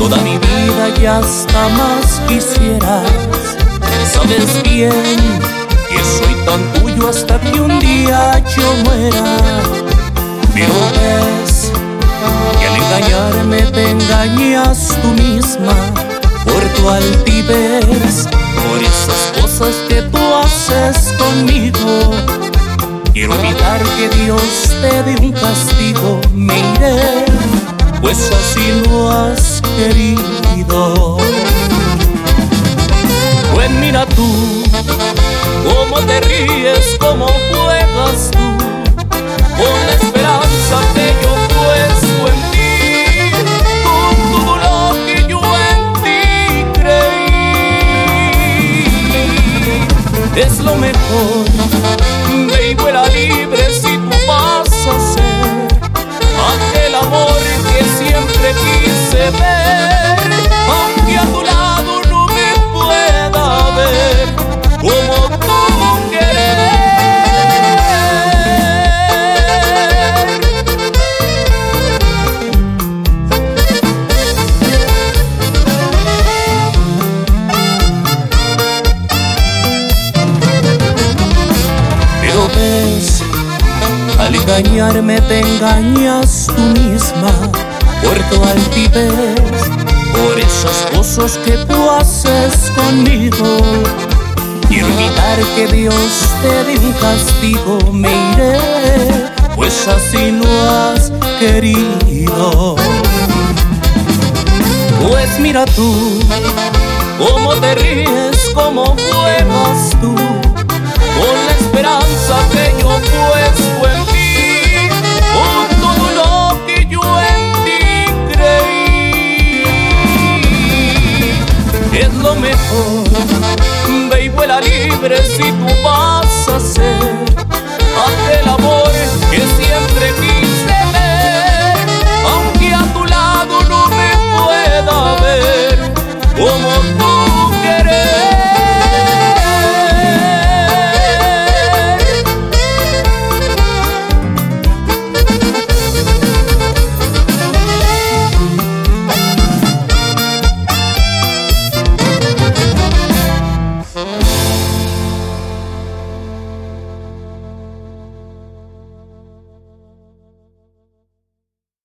toda mi vida y hasta más quisieras. Sabes bien que soy tan tuyo hasta que un día yo muera. Pero ves que al engañarme te engañas tú misma por tu altivez, por esas cosas que tú haces conmigo. Quiero evitar que Dios te dé un castigo, me iré, pues así lo has querido. Pues mira tú, cómo te ríes, cómo juegas tú, con la esperanza que yo puesto en ti, con todo lo que yo en ti creí. Es lo mejor, baby, fuera libre al engañarme te engañas tú misma por tu altivez, por esas cosas que tú haces conmigo. Quiero evitar que Dios te dé un castigo, me iré, pues así lo has querido. Pues mira tú, cómo te ríes, cómo juegas tú, con Ve y vuela libre si tú vas a ser.